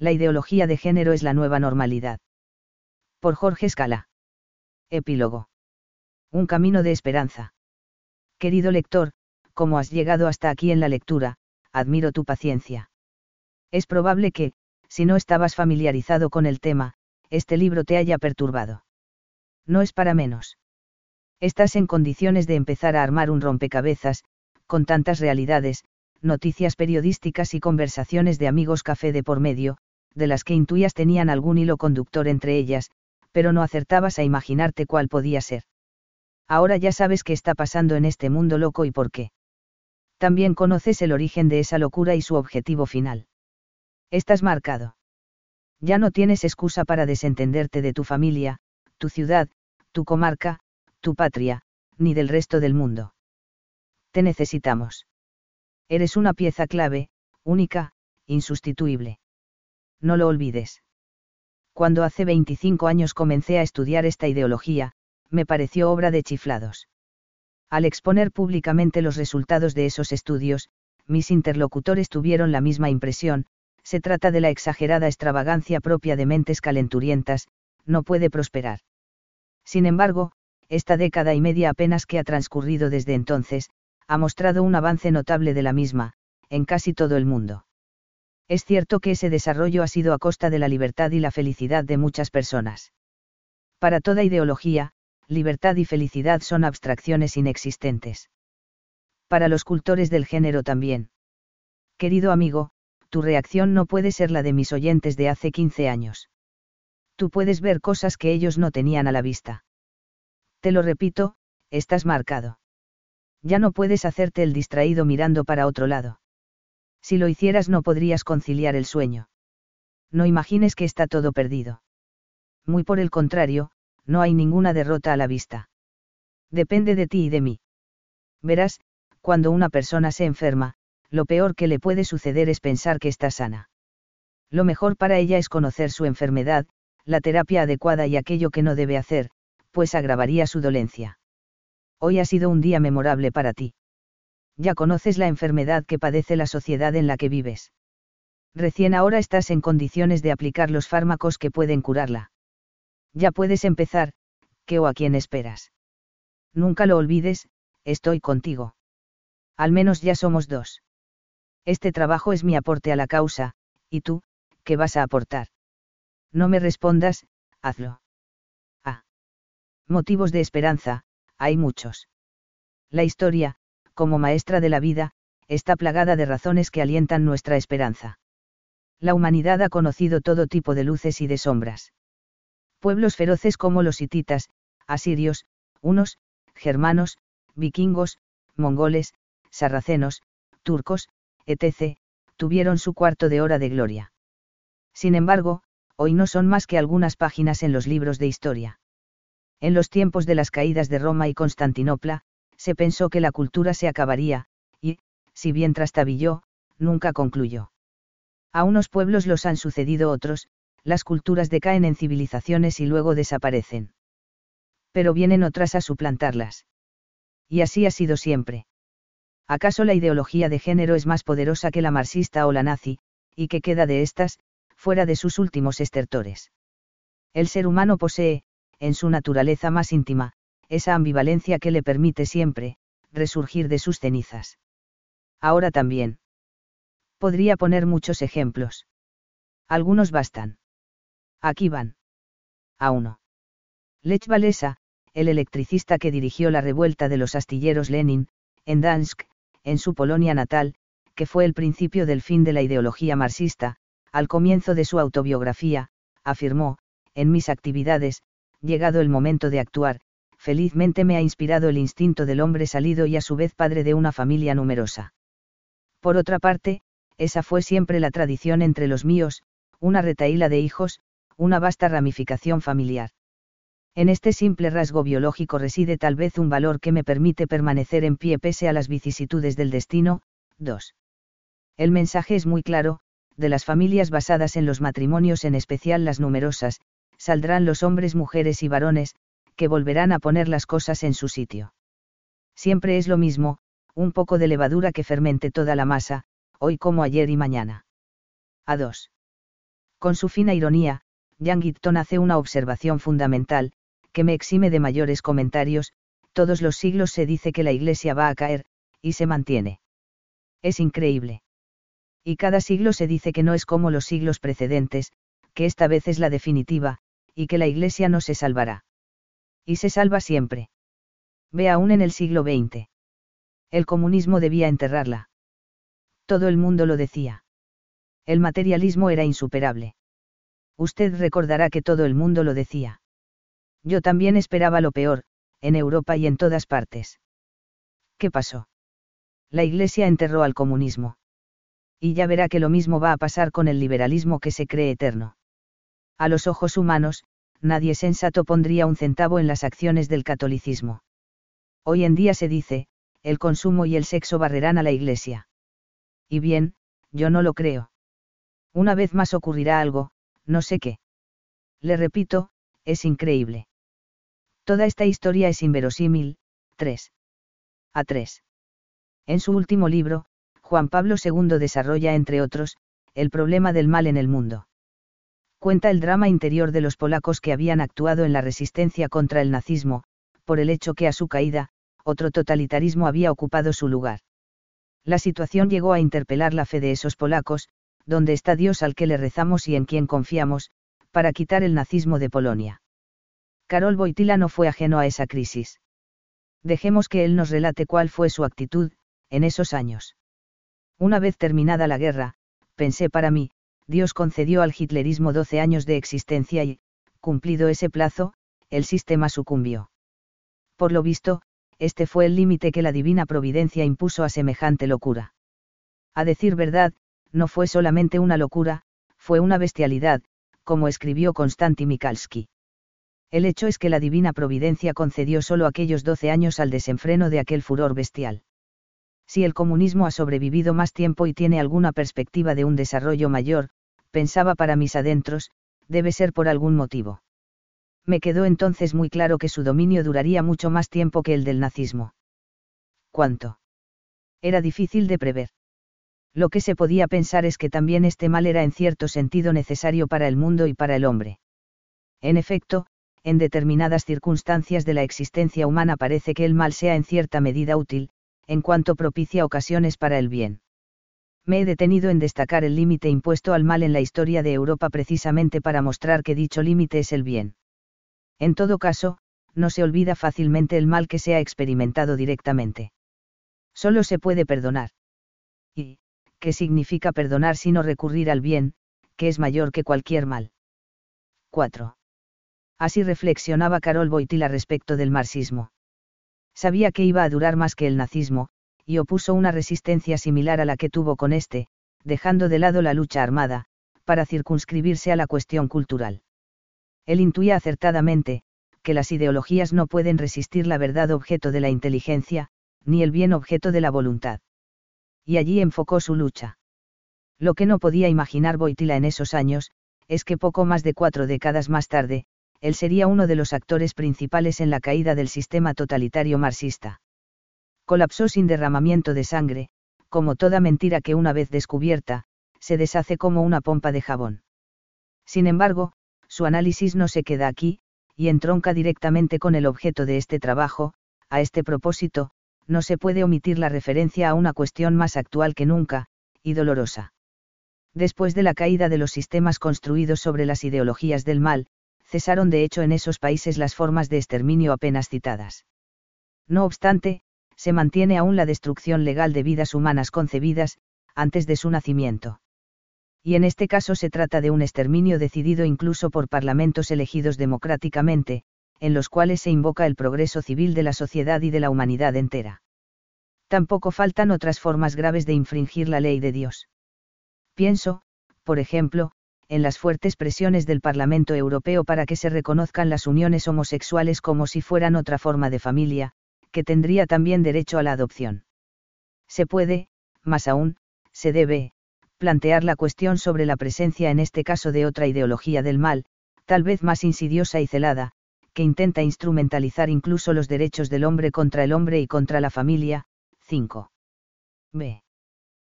La ideología de género es la nueva normalidad. Por Jorge Escala. Epílogo. Un camino de esperanza. Querido lector, como has llegado hasta aquí en la lectura, admiro tu paciencia. Es probable que, si no estabas familiarizado con el tema, este libro te haya perturbado. No es para menos. Estás en condiciones de empezar a armar un rompecabezas, con tantas realidades, noticias periodísticas y conversaciones de amigos café de por medio, de las que intuías tenían algún hilo conductor entre ellas, pero no acertabas a imaginarte cuál podía ser. Ahora ya sabes qué está pasando en este mundo loco y por qué. También conoces el origen de esa locura y su objetivo final. Estás marcado. Ya no tienes excusa para desentenderte de tu familia, tu ciudad, tu comarca, tu patria, ni del resto del mundo. Te necesitamos. Eres una pieza clave, única, insustituible. No lo olvides. Cuando hace 25 años comencé a estudiar esta ideología, me pareció obra de chiflados. Al exponer públicamente los resultados de esos estudios, mis interlocutores tuvieron la misma impresión, se trata de la exagerada extravagancia propia de mentes calenturientas, no puede prosperar. Sin embargo, esta década y media apenas que ha transcurrido desde entonces, ha mostrado un avance notable de la misma, en casi todo el mundo. Es cierto que ese desarrollo ha sido a costa de la libertad y la felicidad de muchas personas. Para toda ideología, libertad y felicidad son abstracciones inexistentes. Para los cultores del género también. Querido amigo, tu reacción no puede ser la de mis oyentes de hace 15 años. Tú puedes ver cosas que ellos no tenían a la vista. Te lo repito, estás marcado. Ya no puedes hacerte el distraído mirando para otro lado. Si lo hicieras no podrías conciliar el sueño. No imagines que está todo perdido. Muy por el contrario, no hay ninguna derrota a la vista. Depende de ti y de mí. Verás, cuando una persona se enferma, lo peor que le puede suceder es pensar que está sana. Lo mejor para ella es conocer su enfermedad, la terapia adecuada y aquello que no debe hacer, pues agravaría su dolencia. Hoy ha sido un día memorable para ti. Ya conoces la enfermedad que padece la sociedad en la que vives. Recién ahora estás en condiciones de aplicar los fármacos que pueden curarla ya puedes empezar, ¿qué o a quién esperas? Nunca lo olvides, estoy contigo. Al menos ya somos dos. Este trabajo es mi aporte a la causa, y tú, ¿qué vas a aportar? No me respondas, hazlo. Ah. Motivos de esperanza, hay muchos. La historia, como maestra de la vida, está plagada de razones que alientan nuestra esperanza. La humanidad ha conocido todo tipo de luces y de sombras pueblos feroces como los hititas, asirios, unos, germanos, vikingos, mongoles, sarracenos, turcos, etc., tuvieron su cuarto de hora de gloria. Sin embargo, hoy no son más que algunas páginas en los libros de historia. En los tiempos de las caídas de Roma y Constantinopla, se pensó que la cultura se acabaría, y, si bien trastabilló, nunca concluyó. A unos pueblos los han sucedido otros, las culturas decaen en civilizaciones y luego desaparecen. Pero vienen otras a suplantarlas. Y así ha sido siempre. ¿Acaso la ideología de género es más poderosa que la marxista o la nazi, y qué queda de estas, fuera de sus últimos estertores? El ser humano posee, en su naturaleza más íntima, esa ambivalencia que le permite siempre, resurgir de sus cenizas. Ahora también. Podría poner muchos ejemplos. Algunos bastan. Aquí van. A 1. Lech Walesa, el electricista que dirigió la revuelta de los astilleros Lenin, en Dansk, en su Polonia natal, que fue el principio del fin de la ideología marxista, al comienzo de su autobiografía, afirmó, en mis actividades, llegado el momento de actuar, felizmente me ha inspirado el instinto del hombre salido y a su vez padre de una familia numerosa. Por otra parte, esa fue siempre la tradición entre los míos, una retaíla de hijos, una vasta ramificación familiar. En este simple rasgo biológico reside tal vez un valor que me permite permanecer en pie pese a las vicisitudes del destino. 2. El mensaje es muy claro, de las familias basadas en los matrimonios, en especial las numerosas, saldrán los hombres, mujeres y varones, que volverán a poner las cosas en su sitio. Siempre es lo mismo, un poco de levadura que fermente toda la masa, hoy como ayer y mañana. A 2 Con su fina ironía, Jan Gitton hace una observación fundamental, que me exime de mayores comentarios, todos los siglos se dice que la Iglesia va a caer, y se mantiene. Es increíble. Y cada siglo se dice que no es como los siglos precedentes, que esta vez es la definitiva, y que la Iglesia no se salvará. Y se salva siempre. Ve aún en el siglo XX. El comunismo debía enterrarla. Todo el mundo lo decía. El materialismo era insuperable. Usted recordará que todo el mundo lo decía. Yo también esperaba lo peor, en Europa y en todas partes. ¿Qué pasó? La Iglesia enterró al comunismo. Y ya verá que lo mismo va a pasar con el liberalismo que se cree eterno. A los ojos humanos, nadie sensato pondría un centavo en las acciones del catolicismo. Hoy en día se dice, el consumo y el sexo barrerán a la Iglesia. Y bien, yo no lo creo. Una vez más ocurrirá algo, no sé qué. Le repito, es increíble. Toda esta historia es inverosímil. 3. A 3. En su último libro, Juan Pablo II desarrolla, entre otros, el problema del mal en el mundo. Cuenta el drama interior de los polacos que habían actuado en la resistencia contra el nazismo, por el hecho que a su caída, otro totalitarismo había ocupado su lugar. La situación llegó a interpelar la fe de esos polacos, donde está Dios al que le rezamos y en quien confiamos, para quitar el nazismo de Polonia. Karol Wojtyla no fue ajeno a esa crisis. Dejemos que él nos relate cuál fue su actitud, en esos años. Una vez terminada la guerra, pensé para mí, Dios concedió al hitlerismo 12 años de existencia y, cumplido ese plazo, el sistema sucumbió. Por lo visto, este fue el límite que la divina providencia impuso a semejante locura. A decir verdad, no fue solamente una locura, fue una bestialidad, como escribió Konstanty Mikalski. El hecho es que la divina providencia concedió solo aquellos doce años al desenfreno de aquel furor bestial. Si el comunismo ha sobrevivido más tiempo y tiene alguna perspectiva de un desarrollo mayor, pensaba para mis adentros, debe ser por algún motivo. Me quedó entonces muy claro que su dominio duraría mucho más tiempo que el del nazismo. ¿Cuánto? Era difícil de prever. Lo que se podía pensar es que también este mal era en cierto sentido necesario para el mundo y para el hombre. En efecto, en determinadas circunstancias de la existencia humana parece que el mal sea en cierta medida útil, en cuanto propicia ocasiones para el bien. Me he detenido en destacar el límite impuesto al mal en la historia de Europa precisamente para mostrar que dicho límite es el bien. En todo caso, no se olvida fácilmente el mal que se ha experimentado directamente. Solo se puede perdonar. ¿Y qué significa perdonar sino recurrir al bien, que es mayor que cualquier mal? 4. Así reflexionaba Carol Boitila respecto del marxismo. Sabía que iba a durar más que el nazismo, y opuso una resistencia similar a la que tuvo con este, dejando de lado la lucha armada, para circunscribirse a la cuestión cultural. Él intuía acertadamente, que las ideologías no pueden resistir la verdad objeto de la inteligencia, ni el bien objeto de la voluntad. Y allí enfocó su lucha. Lo que no podía imaginar Boitila en esos años, es que poco más de cuatro décadas más tarde, él sería uno de los actores principales en la caída del sistema totalitario marxista. Colapsó sin derramamiento de sangre, como toda mentira que una vez descubierta, se deshace como una pompa de jabón. Sin embargo, su análisis no se queda aquí, y entronca directamente con el objeto de este trabajo, a este propósito, no se puede omitir la referencia a una cuestión más actual que nunca, y dolorosa. Después de la caída de los sistemas construidos sobre las ideologías del mal, cesaron de hecho en esos países las formas de exterminio apenas citadas. No obstante, se mantiene aún la destrucción legal de vidas humanas concebidas, antes de su nacimiento. Y en este caso se trata de un exterminio decidido incluso por parlamentos elegidos democráticamente, en los cuales se invoca el progreso civil de la sociedad y de la humanidad entera. Tampoco faltan otras formas graves de infringir la ley de Dios. Pienso, por ejemplo, en las fuertes presiones del Parlamento Europeo para que se reconozcan las uniones homosexuales como si fueran otra forma de familia, que tendría también derecho a la adopción. Se puede, más aún, se debe, plantear la cuestión sobre la presencia en este caso de otra ideología del mal, tal vez más insidiosa y celada, que intenta instrumentalizar incluso los derechos del hombre contra el hombre y contra la familia. 5. B.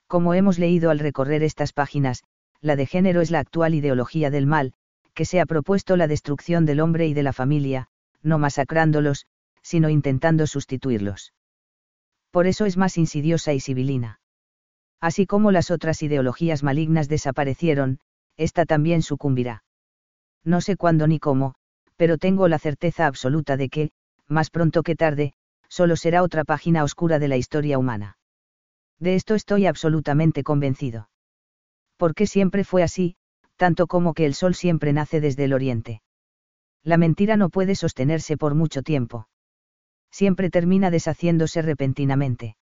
Como hemos leído al recorrer estas páginas, la de género es la actual ideología del mal, que se ha propuesto la destrucción del hombre y de la familia, no masacrándolos, sino intentando sustituirlos. Por eso es más insidiosa y sibilina. Así como las otras ideologías malignas desaparecieron, esta también sucumbirá. No sé cuándo ni cómo, pero tengo la certeza absoluta de que, más pronto que tarde, solo será otra página oscura de la historia humana. De esto estoy absolutamente convencido. Porque siempre fue así, tanto como que el sol siempre nace desde el oriente. La mentira no puede sostenerse por mucho tiempo. Siempre termina deshaciéndose repentinamente.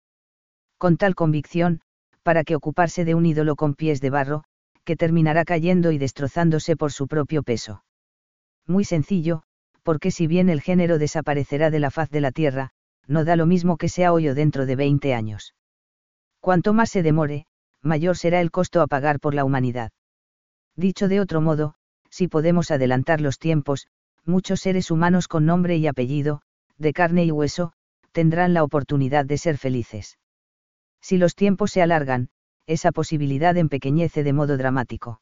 Con tal convicción, para que ocuparse de un ídolo con pies de barro, que terminará cayendo y destrozándose por su propio peso. Muy sencillo, porque si bien el género desaparecerá de la faz de la Tierra, no da lo mismo que sea hoy o dentro de 20 años. Cuanto más se demore, mayor será el costo a pagar por la humanidad. Dicho de otro modo, si podemos adelantar los tiempos, muchos seres humanos con nombre y apellido, de carne y hueso, tendrán la oportunidad de ser felices. Si los tiempos se alargan, esa posibilidad empequeñece de modo dramático.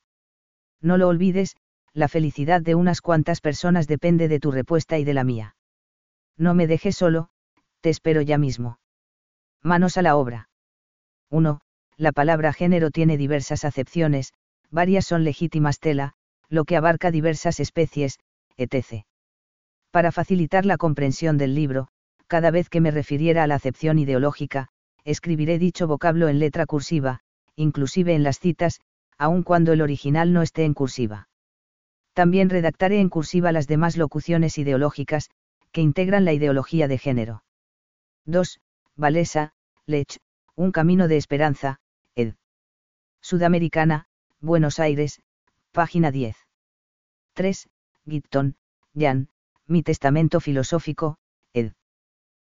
No lo olvides, la felicidad de unas cuantas personas depende de tu respuesta y de la mía. No me dejes solo, te espero ya mismo. Manos a la obra. 1. La palabra género tiene diversas acepciones, varias son legítimas tela, lo que abarca diversas especies, etc. Para facilitar la comprensión del libro, cada vez que me refiriera a la acepción ideológica, escribiré dicho vocablo en letra cursiva, inclusive en las citas, aun cuando el original no esté en cursiva. También redactaré en cursiva las demás locuciones ideológicas, que integran la ideología de género. 2. Valesa, Lech, Un Camino de Esperanza, ed. Sudamericana, Buenos Aires, página 10. 3. Gitton, Jan, Mi Testamento Filosófico, ed.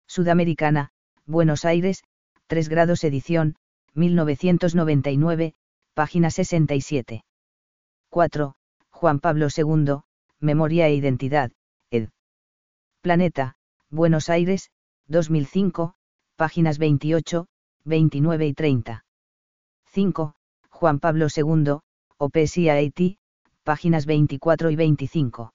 Sudamericana, Buenos Aires, 3 grados edición, 1999, página 67. 4. Juan Pablo II, Memoria e Identidad, ed. Planeta, Buenos Aires, 2005, páginas 28, 29 y 30. 5. Juan Pablo II, OPSI Haití, páginas 24 y 25.